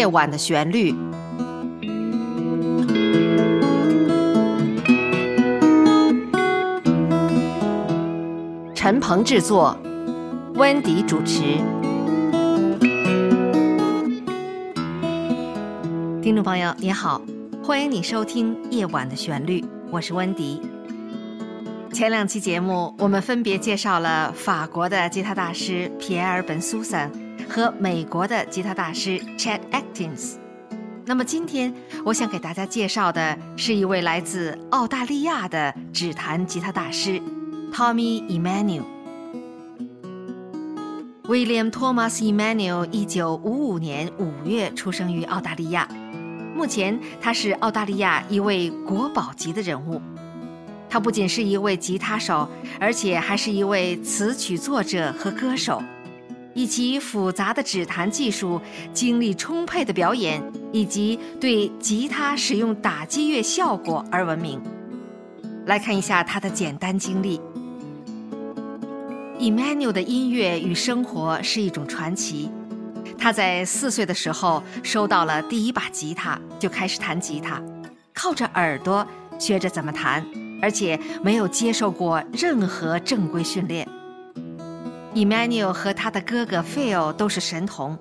夜晚的旋律。陈鹏制作，温迪主持。听众朋友，你好，欢迎你收听《夜晚的旋律》，我是温迪。前两期节目，我们分别介绍了法国的吉他大师皮埃尔·本·苏珊和美国的吉他大师 Chad Atkins。那么今天，我想给大家介绍的是一位来自澳大利亚的指弹吉他大师。Tommy Emmanuel。William Thomas Emmanuel 一九五五年五月出生于澳大利亚，目前他是澳大利亚一位国宝级的人物。他不仅是一位吉他手，而且还是一位词曲作者和歌手，以其复杂的指弹技术、精力充沛的表演以及对吉他使用打击乐效果而闻名。来看一下他的简单经历。Emmanuel 的音乐与生活是一种传奇。他在四岁的时候收到了第一把吉他，就开始弹吉他，靠着耳朵学着怎么弹，而且没有接受过任何正规训练。Emmanuel 和他的哥哥 Phil 都是神童，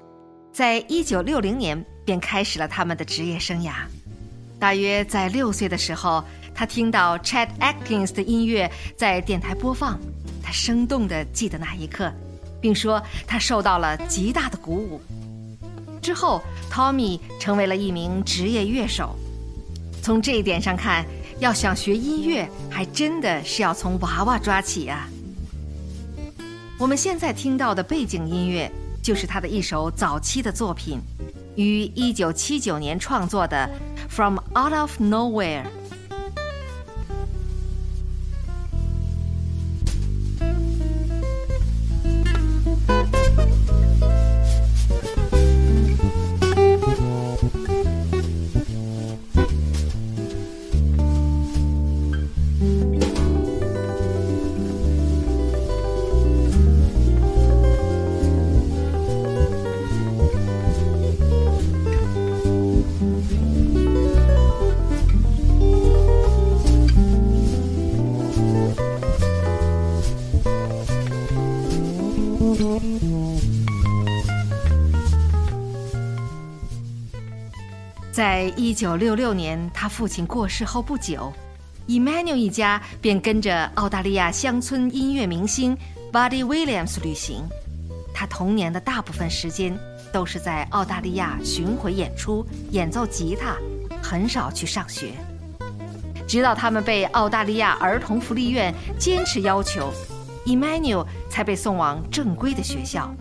在一九六零年便开始了他们的职业生涯。大约在六岁的时候，他听到 Chad Atkins 的音乐在电台播放。他生动地记得那一刻，并说他受到了极大的鼓舞。之后，Tommy 成为了一名职业乐手。从这一点上看，要想学音乐，还真的是要从娃娃抓起啊。我们现在听到的背景音乐，就是他的一首早期的作品，于1979年创作的《From Out of Nowhere》。在一九六六年，他父亲过世后不久，Emmanuel 一家便跟着澳大利亚乡村音乐明星 Buddy Williams 旅行。他童年的大部分时间都是在澳大利亚巡回演出，演奏吉他，很少去上学。直到他们被澳大利亚儿童福利院坚持要求，Emmanuel 才被送往正规的学校。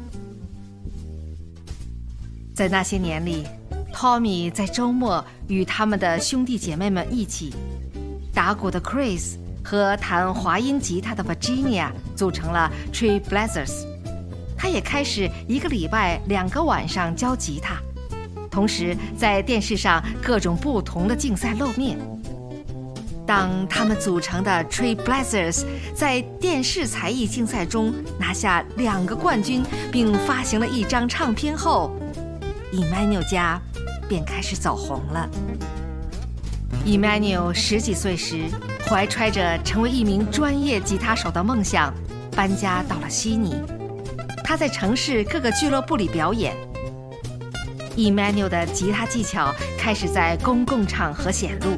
在那些年里。Tommy 在周末与他们的兄弟姐妹们一起，打鼓的 Chris 和弹滑音吉他的 Virginia 组成了 Tree Blazers。他也开始一个礼拜两个晚上教吉他，同时在电视上各种不同的竞赛露面。当他们组成的 Tree Blazers 在电视才艺竞赛中拿下两个冠军，并发行了一张唱片后，Emmanuel 家。便开始走红了。Emmanuel 十几岁时，怀揣着成为一名专业吉他手的梦想，搬家到了悉尼。他在城市各个俱乐部里表演。Emmanuel 的吉他技巧开始在公共场合显露，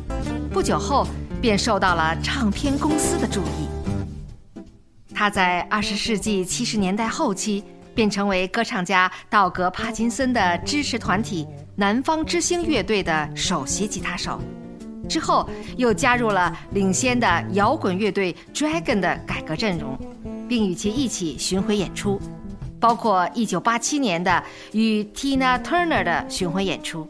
不久后便受到了唱片公司的注意。他在二十世纪七十年代后期。便成为歌唱家道格·帕金森的支持团体南方之星乐队的首席吉他手，之后又加入了领先的摇滚乐队 Dragon 的改革阵容，并与其一起巡回演出，包括1987年的与 Tina Turner 的巡回演出。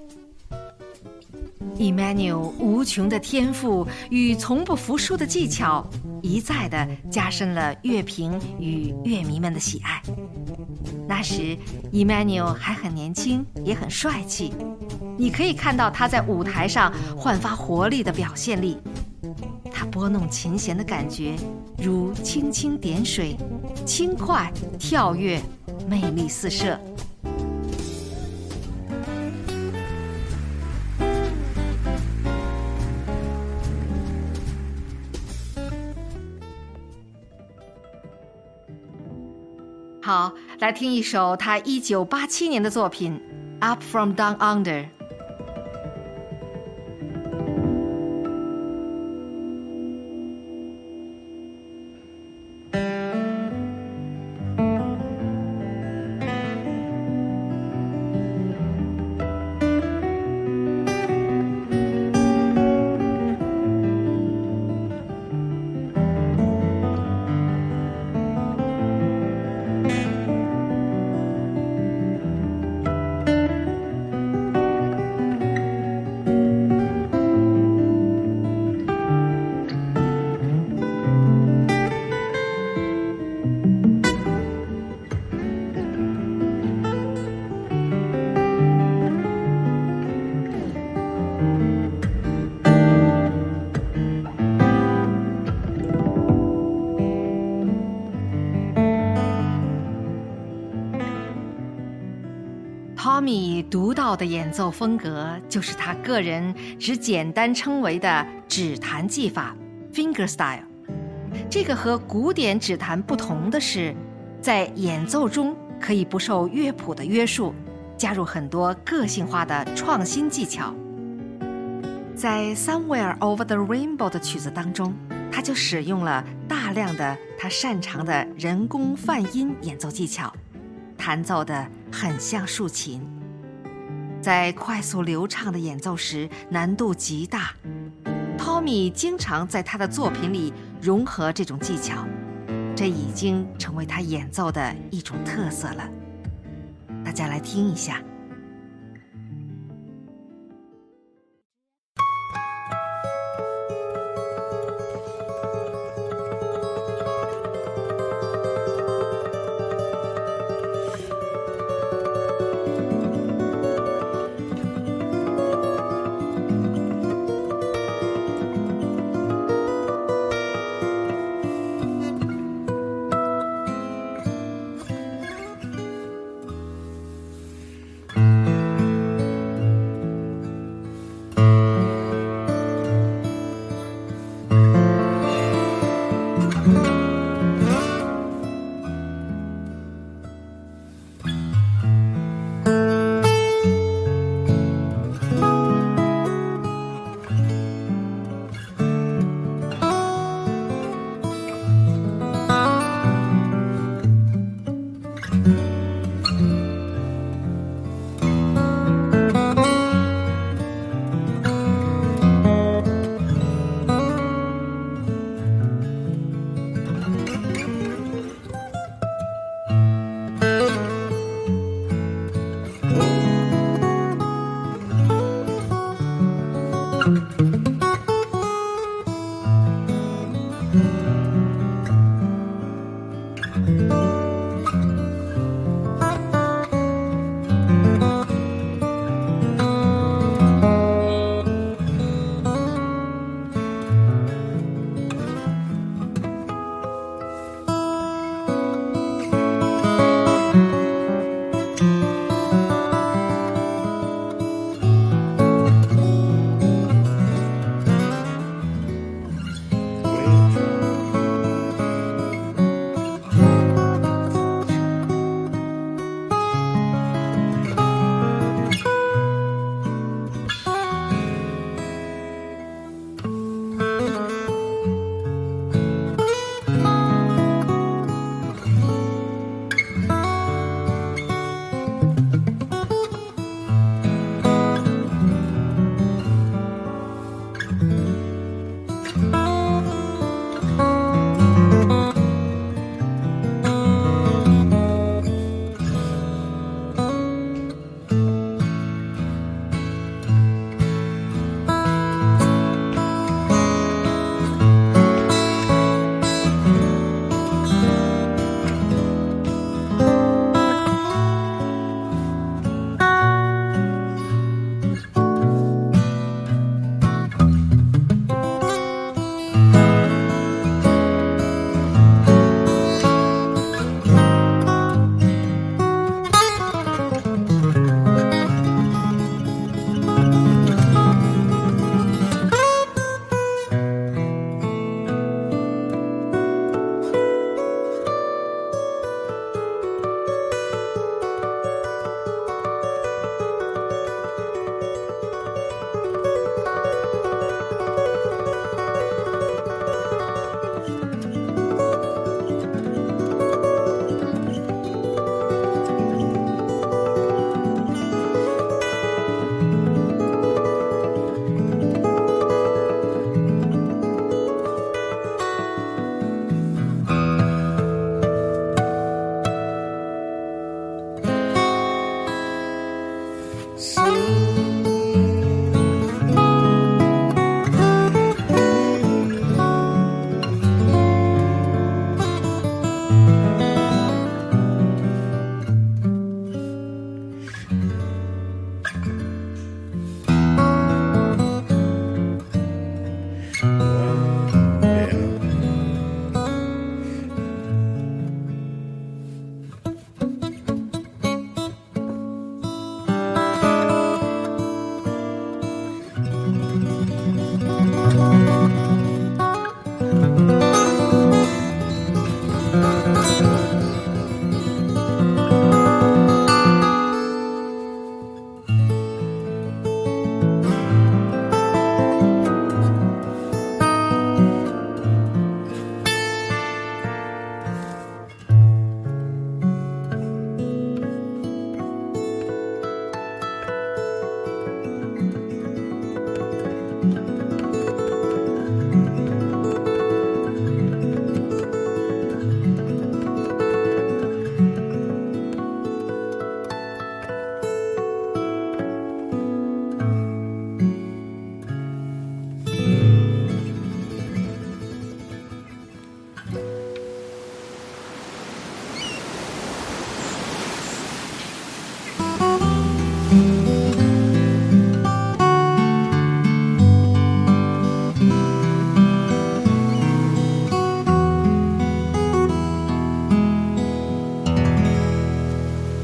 Emmanuel 无穷的天赋与从不服输的技巧，一再的加深了乐评与乐迷们的喜爱。那时，Emmanuel 还很年轻，也很帅气。你可以看到他在舞台上焕发活力的表现力。他拨弄琴弦的感觉，如蜻蜓点水，轻快跳跃，魅力四射。来听一首他一九八七年的作品《Up from Down Under》。Tommy 独到的演奏风格，就是他个人只简单称为的指弹技法 （fingerstyle）。这个和古典指弹不同的是，在演奏中可以不受乐谱的约束，加入很多个性化的创新技巧。在《Somewhere Over the Rainbow》的曲子当中，他就使用了大量的他擅长的人工泛音演奏技巧。弹奏的很像竖琴，在快速流畅的演奏时难度极大。汤米经常在他的作品里融合这种技巧，这已经成为他演奏的一种特色了。大家来听一下。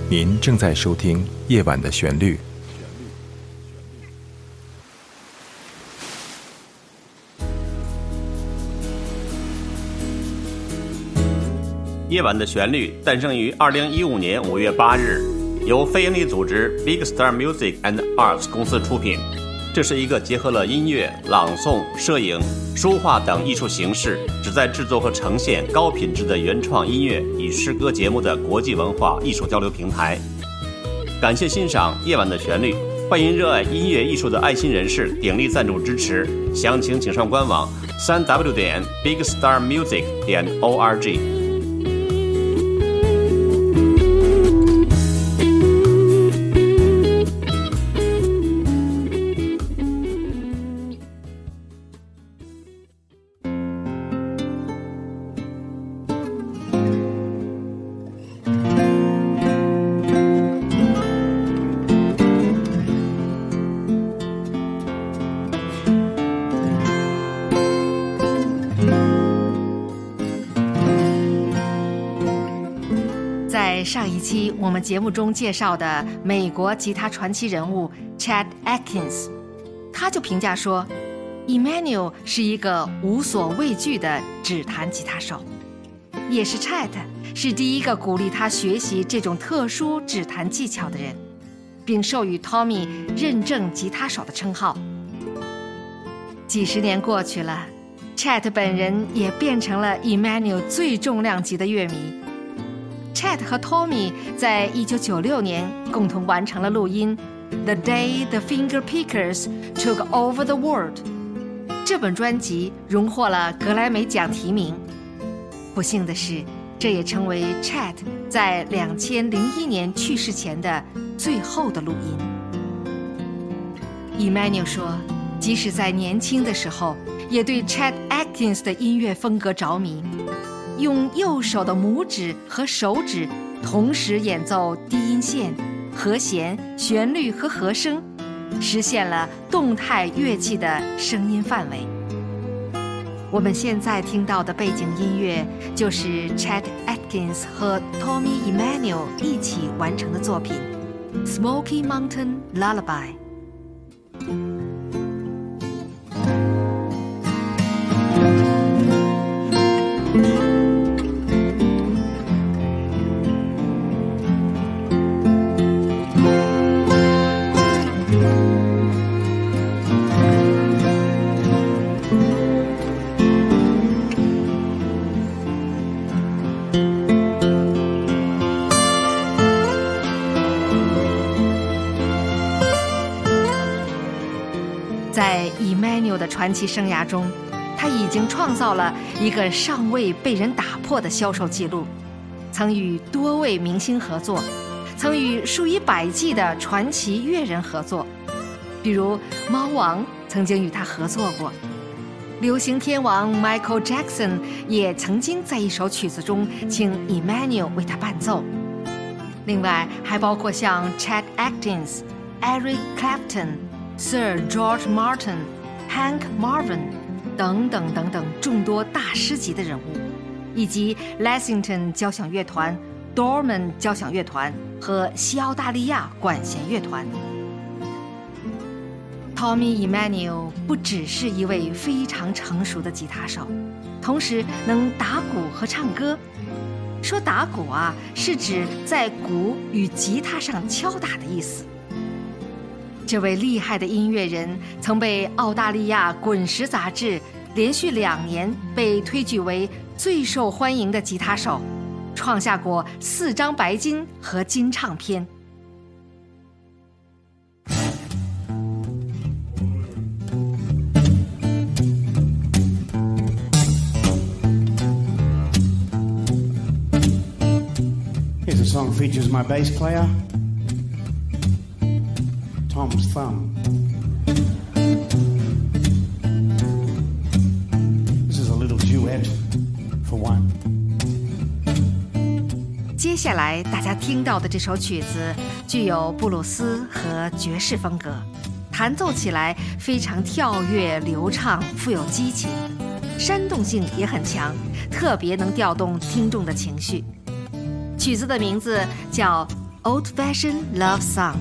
您正在收听《夜晚的旋律》。夜晚的旋律诞生于二零一五年五月八日，由非营利组织 Big Star Music and Arts 公司出品。这是一个结合了音乐、朗诵、摄影、书画等艺术形式，旨在制作和呈现高品质的原创音乐与诗歌节目的国际文化艺术交流平台。感谢欣赏《夜晚的旋律》，欢迎热爱音乐艺术的爱心人士鼎力赞助支持。详情请上官网：三 w 点 bigstarmusic 点 org。我们节目中介绍的美国吉他传奇人物 Chad Atkins，他就评价说，Emmanuel 是一个无所畏惧的指弹吉他手，也是 Chad 是第一个鼓励他学习这种特殊指弹技巧的人，并授予 Tommy 认证吉他手的称号。几十年过去了，Chad 本人也变成了 Emmanuel 最重量级的乐迷。Chat 和 Tommy 在一九九六年共同完成了录音《The Day the Finger Pickers Took Over the World》。这本专辑荣获了格莱美奖提名。不幸的是，这也成为 Chat 在两千零一年去世前的最后的录音。Emmanuel 说，即使在年轻的时候，也对 Chat Atkins 的音乐风格着迷。用右手的拇指和手指同时演奏低音线、和弦、旋律和和声，实现了动态乐器的声音范围。我们现在听到的背景音乐就是 Chad Atkins 和 Tommy Emmanuel 一起完成的作品《Smoky Mountain Lullaby》。在 Emmanuel 的传奇生涯中，他已经创造了一个尚未被人打破的销售记录，曾与多位明星合作，曾与数以百计的传奇乐人合作，比如猫王曾经与他合作过，流行天王 Michael Jackson 也曾经在一首曲子中请 Emmanuel 为他伴奏，另外还包括像 Chad Atkins、Eric Clapton。Sir George Martin、Hank Marvin 等等等等众多大师级的人物，以及 Lexington 交响乐团、Dorman 交响乐团和西澳大利亚管弦乐团。Tommy Emmanuel 不只是一位非常成熟的吉他手，同时能打鼓和唱歌。说打鼓啊，是指在鼓与吉他上敲打的意思。这位厉害的音乐人曾被澳大利亚《滚石》杂志连续两年被推举为最受欢迎的吉他手，创下过四张白金和金唱片。Song features my bass player. Tom's thumb. This is a little duet for one. 接下来大家听到的这首曲子具有布鲁斯和爵士风格，弹奏起来非常跳跃流畅，富有激情，煽动性也很强，特别能调动听众的情绪。曲子的名字叫《Old Fashioned Love Song》。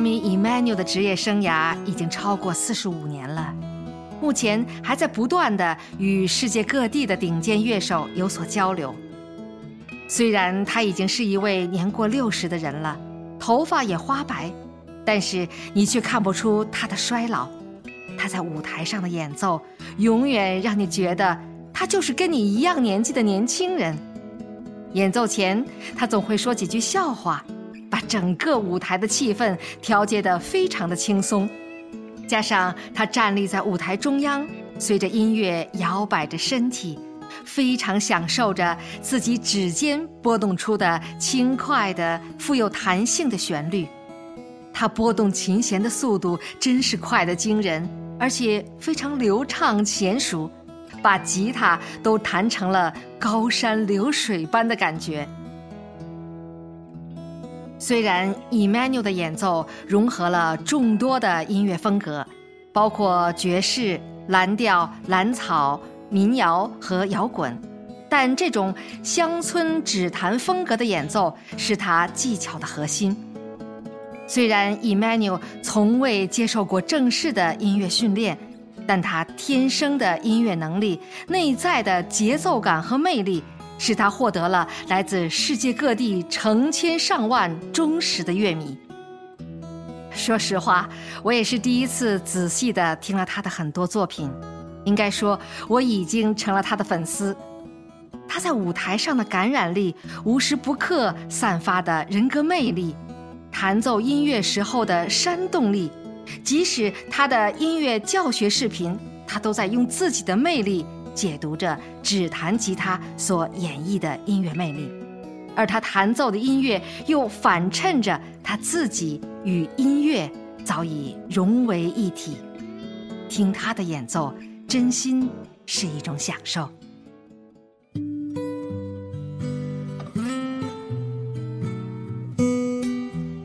Tommy Emmanuel 的职业生涯已经超过四十五年了，目前还在不断的与世界各地的顶尖乐手有所交流。虽然他已经是一位年过六十的人了，头发也花白，但是你却看不出他的衰老。他在舞台上的演奏，永远让你觉得他就是跟你一样年纪的年轻人。演奏前，他总会说几句笑话。把整个舞台的气氛调节得非常的轻松，加上他站立在舞台中央，随着音乐摇摆着身体，非常享受着自己指尖拨动出的轻快的、富有弹性的旋律。他拨动琴弦的速度真是快得惊人，而且非常流畅娴熟，把吉他都弹成了高山流水般的感觉。虽然 Emmanuel 的演奏融合了众多的音乐风格，包括爵士、蓝调、蓝草、民谣和摇滚，但这种乡村指弹风格的演奏是他技巧的核心。虽然 Emmanuel 从未接受过正式的音乐训练，但他天生的音乐能力、内在的节奏感和魅力。使他获得了来自世界各地成千上万忠实的乐迷。说实话，我也是第一次仔细的听了他的很多作品，应该说我已经成了他的粉丝。他在舞台上的感染力，无时不刻散发的人格魅力，弹奏音乐时候的煽动力，即使他的音乐教学视频，他都在用自己的魅力。解读着指弹吉他所演绎的音乐魅力，而他弹奏的音乐又反衬着他自己与音乐早已融为一体。听他的演奏，真心是一种享受。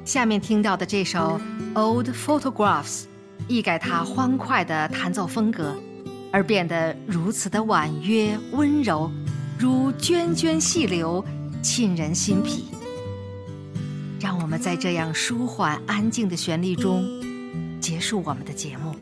下面听到的这首《Old Photographs》，一改他欢快的弹奏风格。而变得如此的婉约温柔，如涓涓细流，沁人心脾。让我们在这样舒缓安静的旋律中结束我们的节目。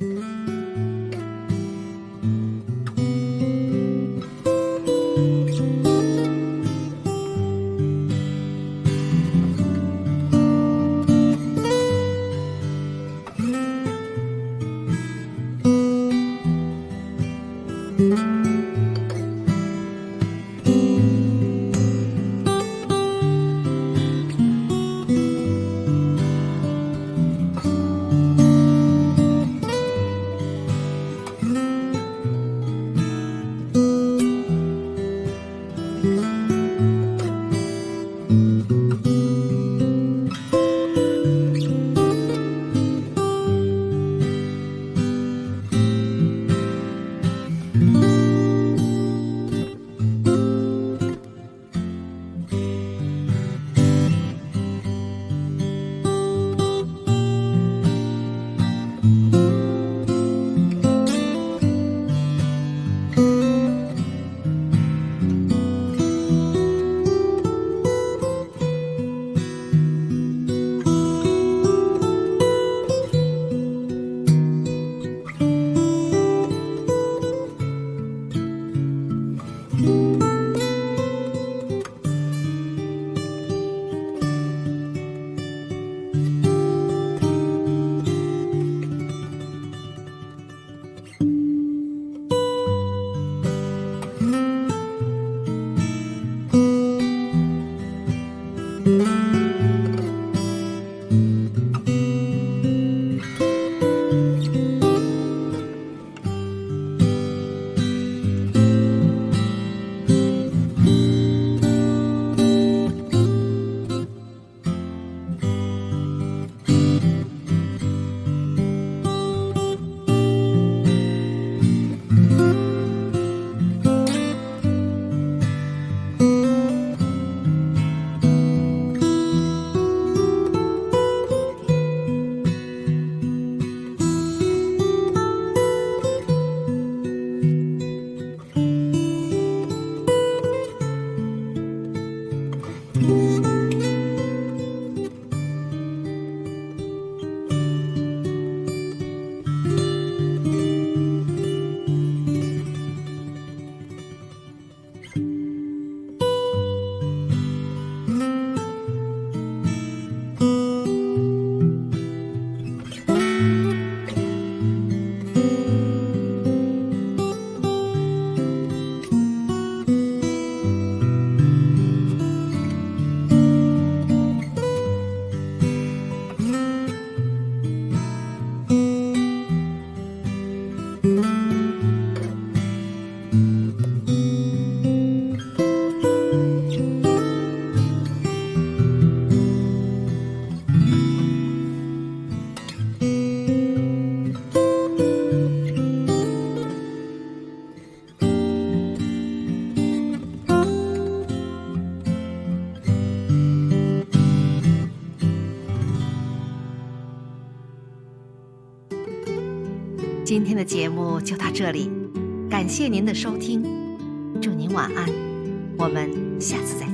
就到这里，感谢您的收听，祝您晚安，我们下次再见。